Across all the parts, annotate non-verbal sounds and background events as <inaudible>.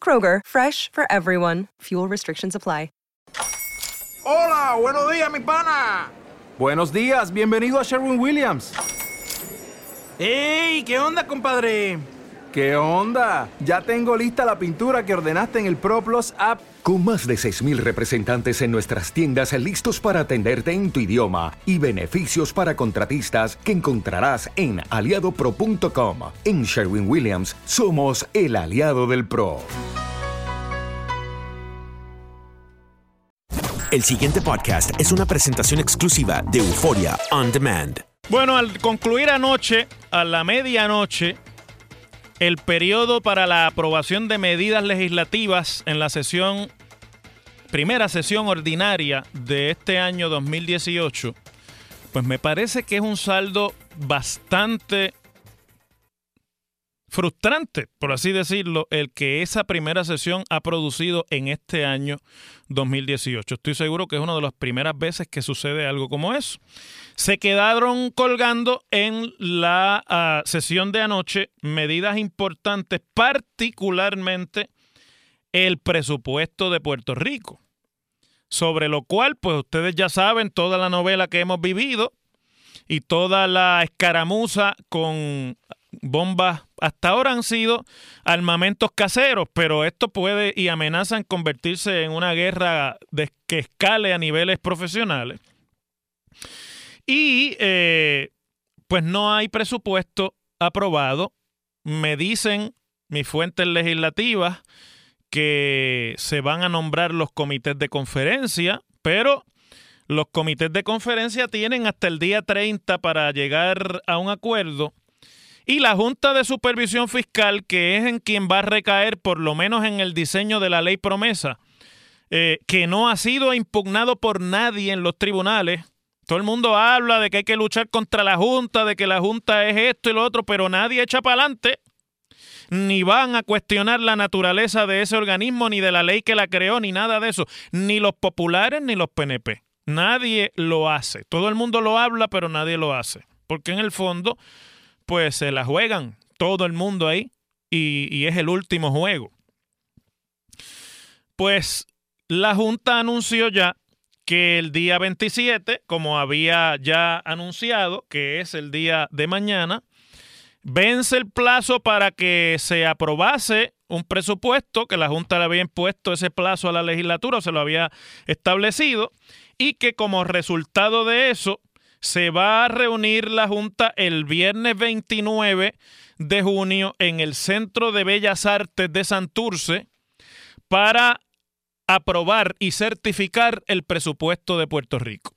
Kroger, fresh for everyone. Fuel restrictions apply. Hola, buenos días, mi pana. Buenos días, bienvenido a Sherwin Williams. ¡Ey! ¿Qué onda, compadre? ¿Qué onda? Ya tengo lista la pintura que ordenaste en el ProPlus app. Con más de 6.000 representantes en nuestras tiendas listos para atenderte en tu idioma y beneficios para contratistas que encontrarás en aliadopro.com. En Sherwin Williams somos el aliado del PRO. El siguiente podcast es una presentación exclusiva de Euforia On Demand. Bueno, al concluir anoche, a la medianoche, el periodo para la aprobación de medidas legislativas en la sesión, primera sesión ordinaria de este año 2018, pues me parece que es un saldo bastante frustrante, por así decirlo, el que esa primera sesión ha producido en este año 2018. Estoy seguro que es una de las primeras veces que sucede algo como eso. Se quedaron colgando en la ah, sesión de anoche medidas importantes, particularmente el presupuesto de Puerto Rico, sobre lo cual, pues ustedes ya saben toda la novela que hemos vivido y toda la escaramuza con bombas hasta ahora han sido armamentos caseros, pero esto puede y amenazan convertirse en una guerra que escale a niveles profesionales. Y eh, pues no hay presupuesto aprobado. Me dicen mis fuentes legislativas que se van a nombrar los comités de conferencia, pero los comités de conferencia tienen hasta el día 30 para llegar a un acuerdo y la Junta de Supervisión Fiscal, que es en quien va a recaer por lo menos en el diseño de la ley promesa, eh, que no ha sido impugnado por nadie en los tribunales. Todo el mundo habla de que hay que luchar contra la Junta, de que la Junta es esto y lo otro, pero nadie echa para adelante. Ni van a cuestionar la naturaleza de ese organismo, ni de la ley que la creó, ni nada de eso. Ni los populares, ni los PNP. Nadie lo hace. Todo el mundo lo habla, pero nadie lo hace. Porque en el fondo pues se la juegan todo el mundo ahí y, es el último juego. Pues la Junta anunció ya que el día 27, como había ya anunciado, que es el día de mañana, vence el plazo para que se aprobase un presupuesto, que la Junta le había impuesto ese plazo a la legislatura, o se lo había establecido, y que como resultado de eso, se va a reunir la Junta el viernes 29 de junio en el Centro de Bellas Artes de Santurce para aprobar y certificar el presupuesto de Puerto Rico.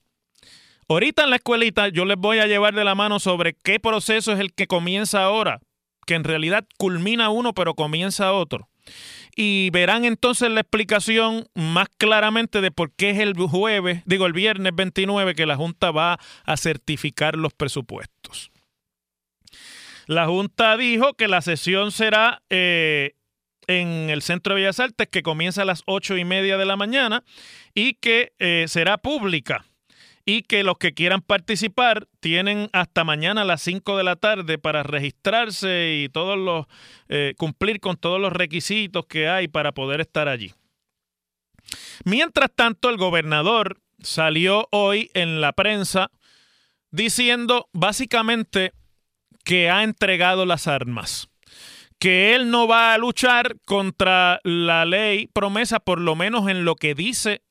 Ahorita en la escuelita yo les voy a llevar de la mano sobre qué proceso es el que comienza ahora, que en realidad culmina uno pero comienza otro y verán entonces la explicación más claramente de por qué es el jueves, digo el viernes 29 que la Junta va a certificar los presupuestos. La Junta dijo que la sesión será eh, en el Centro de Bellas Artes que comienza a las ocho y media de la mañana y que eh, será pública y que los que quieran participar tienen hasta mañana a las 5 de la tarde para registrarse y todos los eh, cumplir con todos los requisitos que hay para poder estar allí. Mientras tanto, el gobernador salió hoy en la prensa diciendo básicamente que ha entregado las armas, que él no va a luchar contra la ley promesa, por lo menos en lo que dice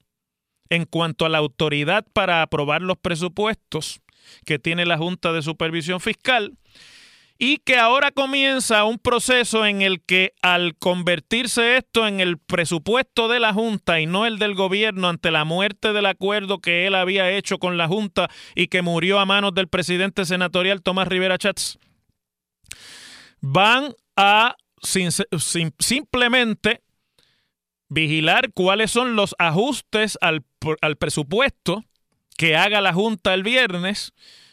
en cuanto a la autoridad para aprobar los presupuestos que tiene la Junta de Supervisión Fiscal y que ahora comienza un proceso en el que al convertirse esto en el presupuesto de la Junta y no el del gobierno ante la muerte del acuerdo que él había hecho con la Junta y que murió a manos del presidente senatorial Tomás Rivera Chats, van a simplemente vigilar cuáles son los ajustes al, al presupuesto que haga la Junta el viernes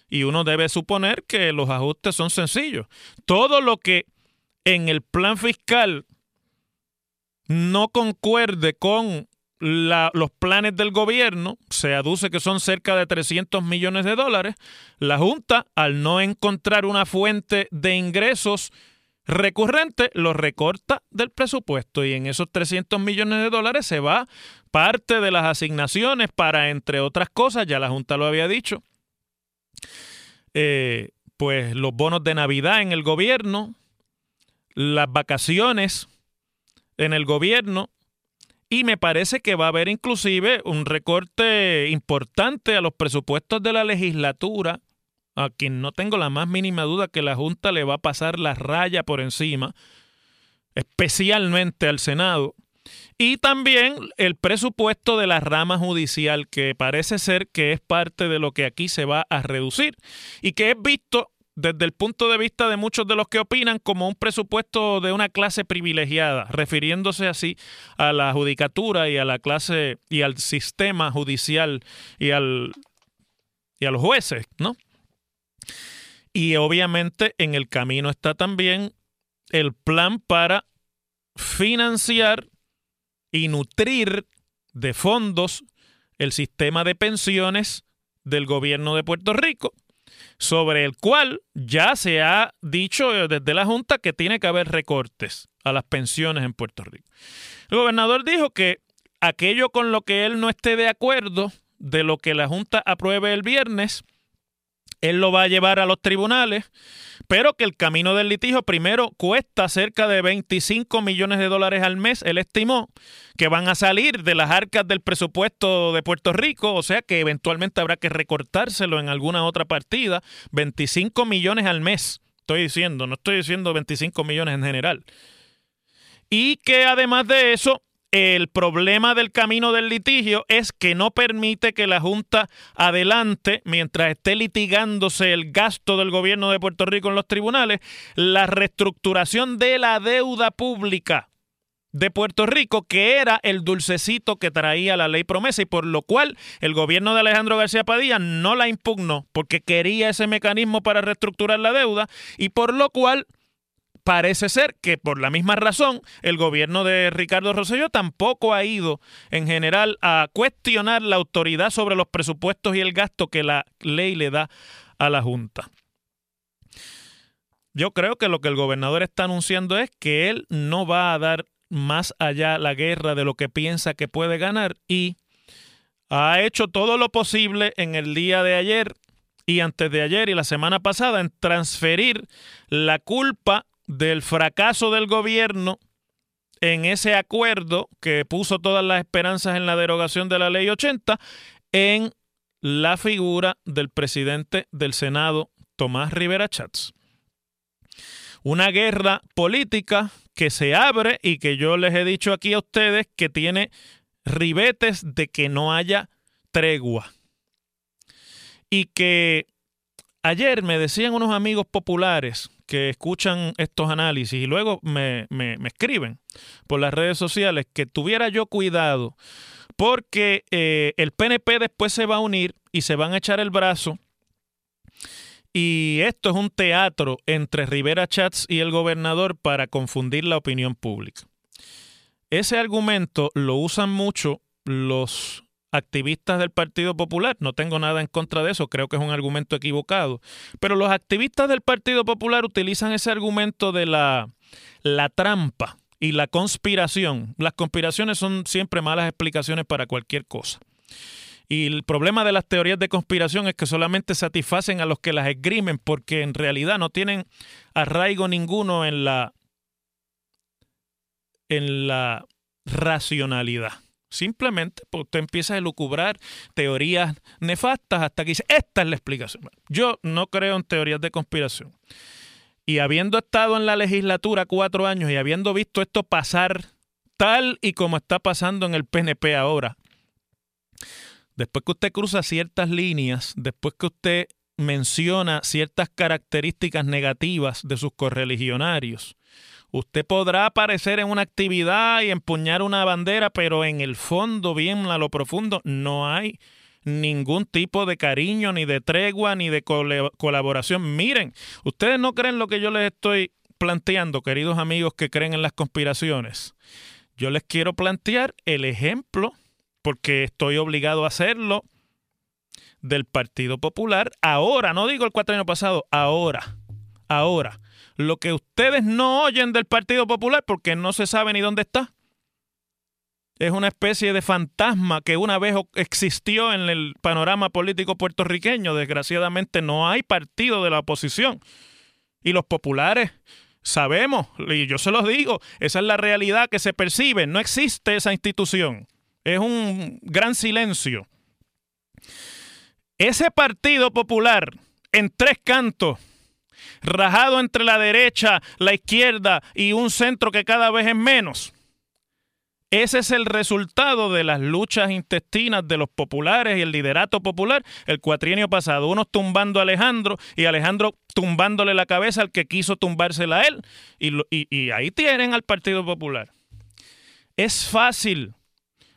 y uno debe suponer que los ajustes son sencillos. Todo lo que en el plan fiscal no concuerde con los planes del gobierno, se aduce que son cerca de 300 millones de dólares, la Junta, al no encontrar una fuente de ingresos recurrente lo recorta del presupuesto y en esos 300 millones de dólares se va parte de las asignaciones para, entre otras cosas, ya la Junta lo había dicho, eh, pues los bonos de Navidad en el gobierno, las vacaciones en el gobierno y me parece que va a haber inclusive un recorte importante a los presupuestos de la legislatura a quien no tengo la más mínima duda que la Junta le va a pasar la raya por encima, especialmente al Senado, y también el presupuesto de la rama judicial, que parece ser que es parte de lo que aquí se va a reducir y que es visto desde el punto de vista de muchos de los que opinan como un presupuesto de una clase privilegiada, refiriéndose así a la judicatura y a la clase y al sistema judicial y al y a los jueces, ¿no? Y obviamente en el camino está también el plan para financiar y nutrir de fondos el sistema de pensiones del gobierno de Puerto Rico, sobre el cual ya se ha dicho desde la Junta que tiene que haber recortes a las pensiones en Puerto Rico. El gobernador dijo que aquello con lo que él no esté de acuerdo de lo que la Junta apruebe el viernes, él lo va a llevar a los tribunales, pero que el camino del litigio primero cuesta cerca de 25 millones de dólares al mes. Él estimó que van a salir de las arcas del presupuesto de Puerto Rico, o sea que eventualmente habrá que recortárselo en alguna otra partida. 25 millones al mes, estoy diciendo, no estoy diciendo 25 millones en general. Y que además de eso, el problema del camino del litigio es que no permite que la Junta adelante, mientras esté litigándose el gasto del gobierno de Puerto Rico en los tribunales, la reestructuración de la deuda pública de Puerto Rico, que era el dulcecito que traía la ley promesa y por lo cual el gobierno de Alejandro García Padilla no la impugnó porque quería ese mecanismo para reestructurar la deuda y por lo cual parece ser que por la misma razón el gobierno de Ricardo Rosselló tampoco ha ido en general a cuestionar la autoridad sobre los presupuestos y el gasto que la ley le da a la Junta. Yo creo que lo que el gobernador está anunciando es que él no va a dar más allá la guerra de lo que piensa que puede ganar y ha hecho todo lo posible en el día de ayer y antes de ayer y la semana pasada en transferir la culpa del fracaso del gobierno en ese acuerdo que puso todas las esperanzas en la derogación de la ley 80 en la figura del presidente del Senado, Tomás Rivera Chats. Una guerra política que se abre y que yo les he dicho aquí a ustedes que tiene ribetes de que no haya tregua. Y que ayer me decían unos amigos populares que escuchan estos análisis y luego me, escriben por las redes sociales que tuviera yo cuidado porque eh, el PNP después se va a unir y se van a echar el brazo y esto es un teatro entre Rivera Chats y el gobernador para confundir la opinión pública. ese argumento lo usan mucho los activistas del Partido Popular. No tengo nada en contra de eso, creo que es un argumento equivocado. Pero los activistas del Partido Popular utilizan ese argumento de la, la trampa y la conspiración. Las conspiraciones son siempre malas explicaciones para cualquier cosa. Y el problema de las teorías de conspiración es que solamente satisfacen a los que las esgrimen porque en realidad no tienen arraigo ninguno en la en la racionalidad. Simplemente pues, usted empieza a elucubrar teorías nefastas hasta que dice, esta es la explicación. Yo no creo en teorías de conspiración. Y habiendo estado en la legislatura cuatro años y habiendo visto esto pasar tal y como está pasando en el PNP ahora, después que usted cruza ciertas líneas, después que usted menciona ciertas características negativas de sus correligionarios, Usted podrá aparecer en una actividad y empuñar una bandera, pero en el fondo, bien a lo profundo, no hay ningún tipo de cariño, ni de tregua, ni de colaboración. Miren, ustedes no creen lo que yo les estoy planteando, queridos amigos que creen en las conspiraciones. Yo les quiero plantear el ejemplo, porque estoy obligado a hacerlo, del Partido Popular. Ahora, no digo el cuatro años pasado, ahora, ahora lo que ustedes no oyen del Partido Popular porque no se sabe ni dónde está. Es una especie de fantasma que una vez existió en el panorama político puertorriqueño. Desgraciadamente no hay partido de la oposición. Y los populares sabemos, y yo se los digo, esa es la realidad que se percibe. No existe esa institución. Es un gran silencio. Ese Partido Popular en tres cantos rajado entre la derecha, la izquierda y un centro que cada vez es menos. Ese es el resultado de las luchas intestinas de los populares y el liderato popular el cuatrienio pasado. Unos tumbando a Alejandro y Alejandro tumbándole la cabeza al que quiso tumbársela a él. Y, y ahí tienen al Partido Popular. Es fácil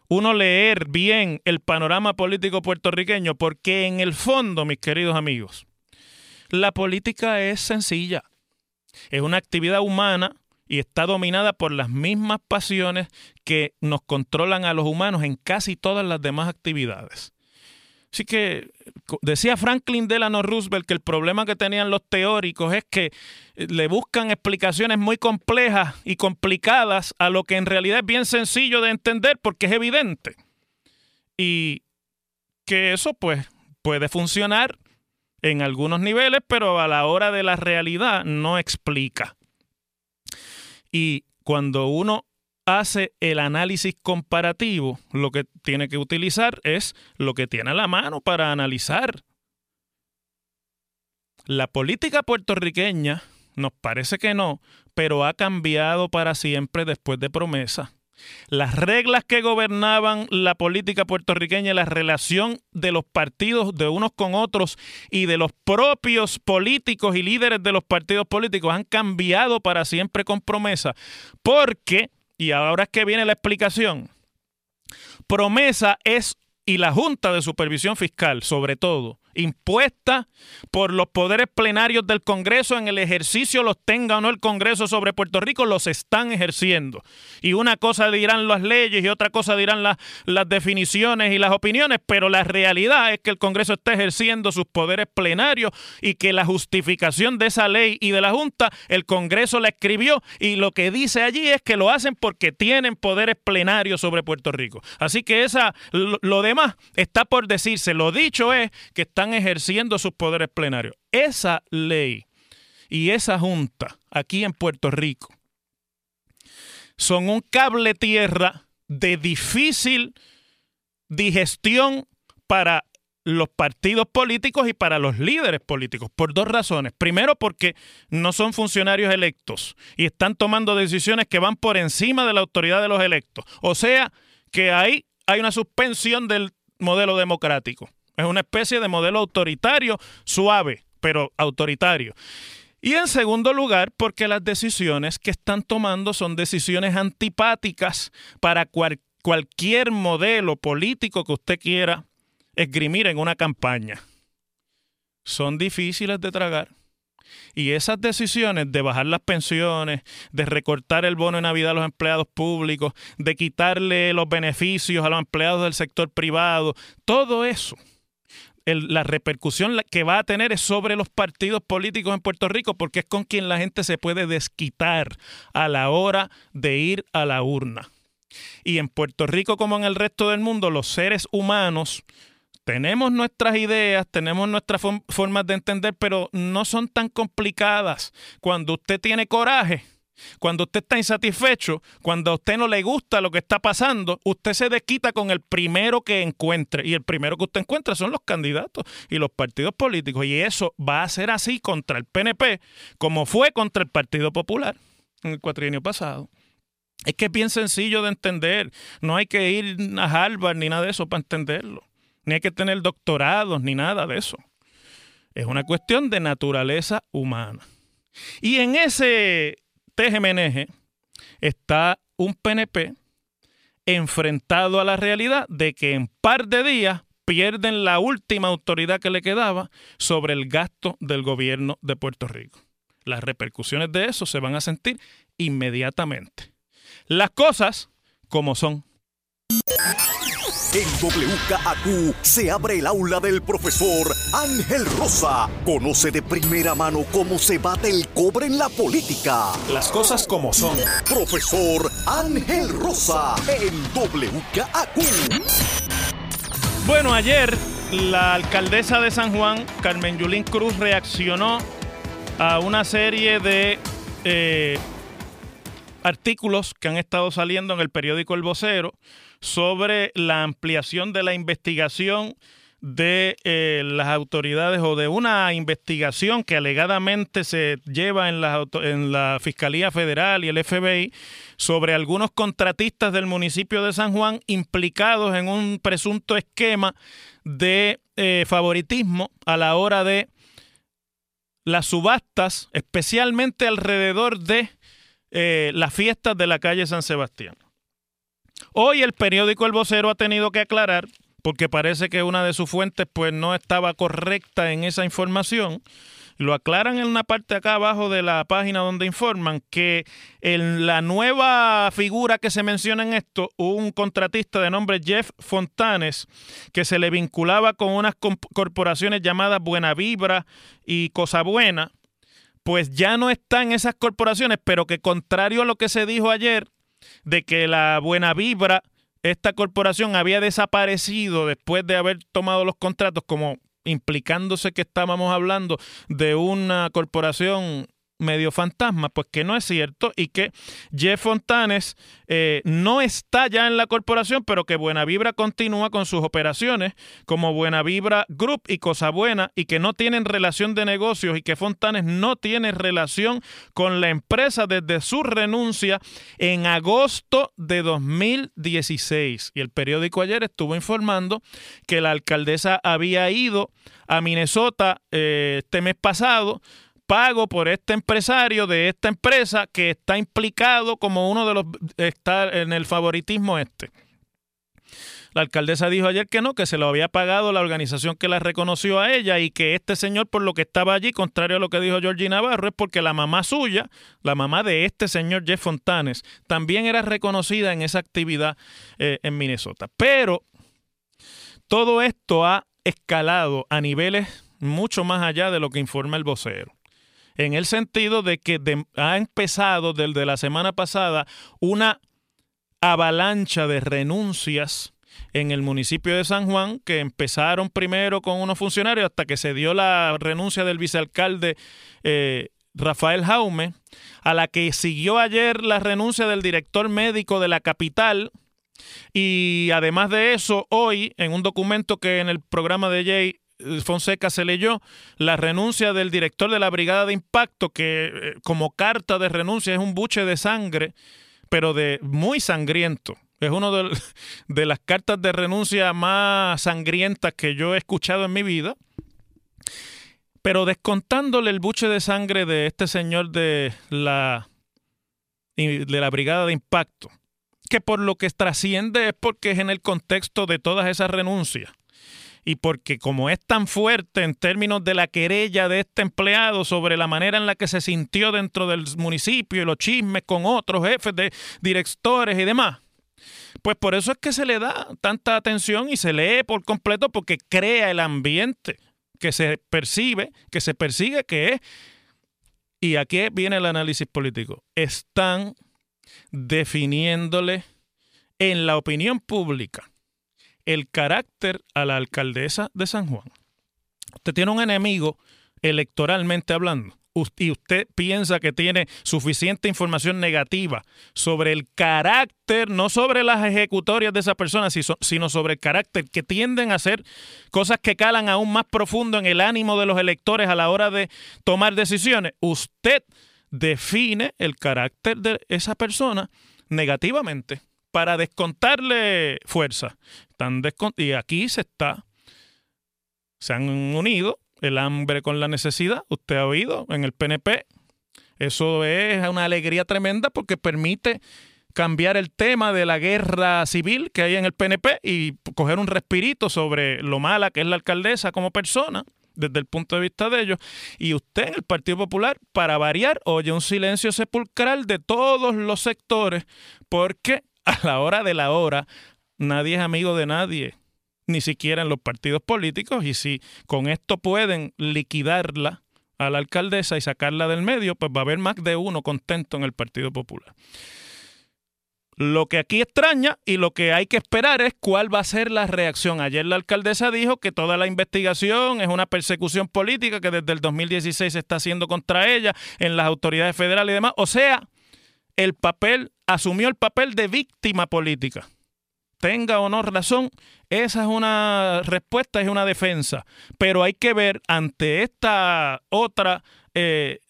uno leer bien el panorama político puertorriqueño porque en el fondo, mis queridos amigos, la política es sencilla. Es una actividad humana y está dominada por las mismas pasiones que nos controlan a los humanos en casi todas las demás actividades. Así que decía Franklin Delano Roosevelt que el problema que tenían los teóricos es que eh, le buscan explicaciones muy complejas y complicadas a lo que en realidad es bien sencillo de entender porque es evidente. Y que eso pues puede funcionar en algunos niveles, pero a la hora de la realidad no explica. Y cuando uno hace el análisis comparativo, lo que tiene que utilizar es lo que tiene a la mano para analizar. La política puertorriqueña nos parece que no, pero ha cambiado para siempre después de promesa. Las reglas que gobernaban la política puertorriqueña, la relación de los partidos de unos con otros y de los propios políticos y líderes de los partidos políticos han cambiado para siempre con promesa. Porque, y ahora es que viene la explicación, promesa es, y la Junta de Supervisión Fiscal sobre todo, impuesta por los poderes plenarios del Congreso en el ejercicio, los tenga o no el Congreso sobre Puerto Rico, los están ejerciendo. Y una cosa dirán las leyes y otra cosa dirán las, definiciones y las opiniones, pero la realidad es que el Congreso está ejerciendo sus poderes plenarios y que la justificación de esa ley y de la Junta, el Congreso la escribió y lo que dice allí es que lo hacen porque tienen poderes plenarios sobre Puerto Rico. Así que esa, lo demás está por decirse. Lo dicho es que están ejerciendo sus poderes plenarios. Esa ley y esa junta aquí en Puerto Rico son un cable tierra de difícil digestión para los partidos políticos y para los líderes políticos, por dos razones. Primero, porque no son funcionarios electos y están tomando decisiones que van por encima de la autoridad de los electos. O sea, que ahí hay una suspensión del modelo democrático. Es una especie de modelo autoritario, suave, pero autoritario. Y en segundo lugar, porque las decisiones que están tomando son decisiones antipáticas para cualquier modelo político que usted quiera esgrimir en una campaña. Son difíciles de tragar. Y esas decisiones de bajar las pensiones, de recortar el bono de Navidad a los empleados públicos, de quitarle los beneficios a los empleados del sector privado, todo eso la repercusión que va a tener es sobre los partidos políticos en Puerto Rico, porque es con quien la gente se puede desquitar a la hora de ir a la urna. Y en Puerto Rico, como en el resto del mundo, los seres humanos tenemos nuestras ideas, tenemos nuestras formas de entender, pero no son tan complicadas. Cuando usted tiene coraje, cuando usted está insatisfecho, cuando a usted no le gusta lo que está pasando, usted se desquita con el primero que encuentre. Y el primero que usted encuentra son los candidatos y los partidos políticos. Y eso va a ser así contra el PNP, como fue contra el Partido Popular en el cuatrienio pasado. Es que es bien sencillo de entender. No hay que ir a Harvard ni nada de eso para entenderlo ni hay que tener doctorados, ni nada de eso. Es una cuestión de naturaleza humana. Y en ese TGMNG está un PNP enfrentado a la realidad de que en par de días pierden la última autoridad que le quedaba sobre el gasto del gobierno de Puerto Rico. Las repercusiones de eso se van a sentir inmediatamente. Las cosas como son. En WKAQ se abre el aula del profesor Ángel Rosa. Conoce de primera mano cómo se bate el cobre en la política. Las cosas como son. Profesor Ángel Rosa en WKAQ. Bueno, ayer la alcaldesa de San Juan, Carmen Yulín Cruz, reaccionó a una serie de eh, artículos que han estado saliendo en el periódico El Vocero sobre la ampliación de la investigación de eh, las autoridades o de una investigación que alegadamente se lleva en la, en la Fiscalía Federal y el FBI sobre algunos contratistas del municipio de San Juan implicados en un presunto esquema de eh, favoritismo a la hora de las subastas, especialmente alrededor de eh, las fiestas de la calle San Sebastián. Hoy el periódico El Vocero ha tenido que aclarar, porque parece que una de sus fuentes pues no estaba correcta en esa información. Lo aclaran en una parte acá abajo de la página donde informan que en la nueva figura que se menciona en esto, un contratista de nombre Jeff Fontanes, que se le vinculaba con unas corporaciones llamadas Buena Vibra y Cosa Buena, pues ya no está en esas corporaciones, pero que contrario a lo que se dijo ayer, de que la buena vibra, esta corporación había desaparecido después de haber tomado los contratos, como implicándose que estábamos hablando de una corporación medio fantasma, pues que no es cierto y que Jeff Fontanes eh, no está ya en la corporación, pero que Buena Vibra continúa con sus operaciones como Buena Vibra Group y Cosa Buena y que no tienen relación de negocios y que Fontanes no tiene relación con la empresa desde su renuncia en agosto de 2016. Y el periódico ayer estuvo informando que la alcaldesa había ido a Minnesota eh, este mes pasado pago por este empresario de esta empresa que está implicado como uno de los está en el favoritismo este. La alcaldesa dijo ayer que no, que se lo había pagado la organización que la reconoció a ella y que este señor por lo que estaba allí, contrario a lo que dijo Georgie Navarro, es porque la mamá suya, la mamá de este señor Jeff Fontanes, también era reconocida en esa actividad eh, en Minnesota. Pero todo esto ha escalado a niveles mucho más allá de lo que informa el vocero en el sentido de que ha empezado desde la semana pasada una avalancha de renuncias en el municipio de San Juan, que empezaron primero con unos funcionarios hasta que se dio la renuncia del vicealcalde eh, Rafael Jaume, a la que siguió ayer la renuncia del director médico de la capital. Y además de eso, hoy, en un documento que en el programa de Jay Fonseca se leyó la renuncia del director de la Brigada de Impacto, que eh, como carta de renuncia es un buche de sangre, pero de muy sangriento. Es una <laughs> de, las cartas de renuncia más sangrientas que yo he escuchado en mi vida. Pero descontándole el buche de sangre de este señor de la, de la Brigada de Impacto, que por lo que trasciende es porque es en el contexto de todas esas renuncias y porque como es tan fuerte en términos de la querella de este empleado sobre la manera en la que se sintió dentro del municipio y los chismes con otros jefes de directores y demás, pues por eso es que se le da tanta atención y se lee por completo porque crea el ambiente que se percibe, que se persigue, que es, y aquí viene el análisis político, están definiéndole en la opinión pública el carácter a la alcaldesa de San Juan. Usted tiene un enemigo electoralmente hablando y usted piensa que tiene suficiente información negativa sobre el carácter, no sobre las ejecutorias de esa persona, sino sobre el carácter, que tienden a hacer cosas que calan aún más profundo en el ánimo de los electores a la hora de tomar decisiones, usted define el carácter de esa persona negativamente para descontarle fuerza. Y aquí se está, se han unido el hambre con la necesidad. Usted ha oído en el PNP. Eso es una alegría tremenda porque permite cambiar el tema de la guerra civil que hay en el PNP y coger un respirito sobre lo mala que es la alcaldesa como persona desde el punto de vista de ellos. Y usted en el Partido Popular, para variar, oye un silencio sepulcral de todos los sectores porque a la hora de la hora nadie es amigo de nadie ni siquiera en los partidos políticos, y si con esto pueden liquidarla a la alcaldesa y sacarla del medio, pues va a haber más de uno contento en el Partido Popular. Lo que aquí extraña y lo que hay que esperar es cuál va a ser la reacción. Ayer la alcaldesa dijo que toda la investigación es una persecución política que desde el 2016 se está haciendo contra ella en las autoridades federales y demás. O sea, el papel, asumió el papel de víctima política tenga o no razón, esa es una respuesta, es una defensa. Pero hay que ver ante esta otra eh,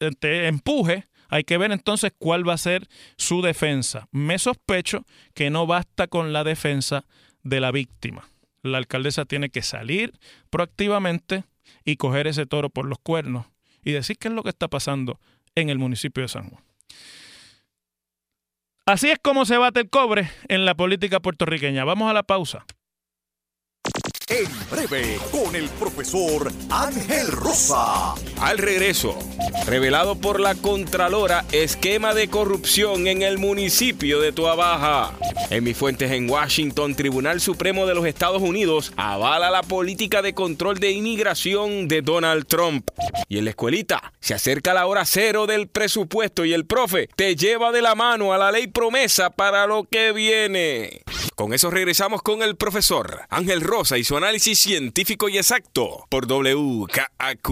empuje, hay que ver entonces cuál va a ser su defensa. Me sospecho que no basta con la defensa de la víctima. La alcaldesa tiene que salir proactivamente y coger ese toro por los cuernos y decir qué es lo que está pasando en el municipio de San Juan. Así es como se bate el cobre en la política puertorriqueña. Vamos a la pausa. En breve, con el profesor Ángel Rosa. Al regreso, revelado por la Contralora, esquema de corrupción en el municipio de Tuabaja. En mis fuentes en Washington, Tribunal Supremo de los Estados Unidos avala la política de control de inmigración de Donald Trump. Y en la escuelita, se acerca la hora cero del presupuesto y el profe te lleva de la mano a la ley promesa para lo que viene. Con eso regresamos con el profesor Ángel Rosa y su análisis científico y exacto por WKAQ.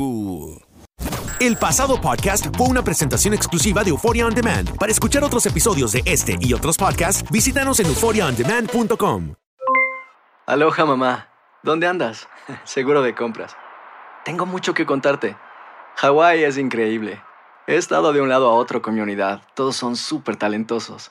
El pasado podcast fue una presentación exclusiva de Euphoria On Demand. Para escuchar otros episodios de este y otros podcasts, visítanos en euphoriaondemand.com. Aloha mamá, ¿dónde andas? <laughs> Seguro de compras. Tengo mucho que contarte. Hawái es increíble. He estado de un lado a otro con mi unidad. Todos son súper talentosos.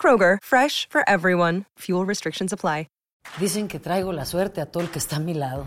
Kroger, fresh for everyone. Fuel restrictions apply. Dicen que traigo la suerte a todo el que está a mi lado.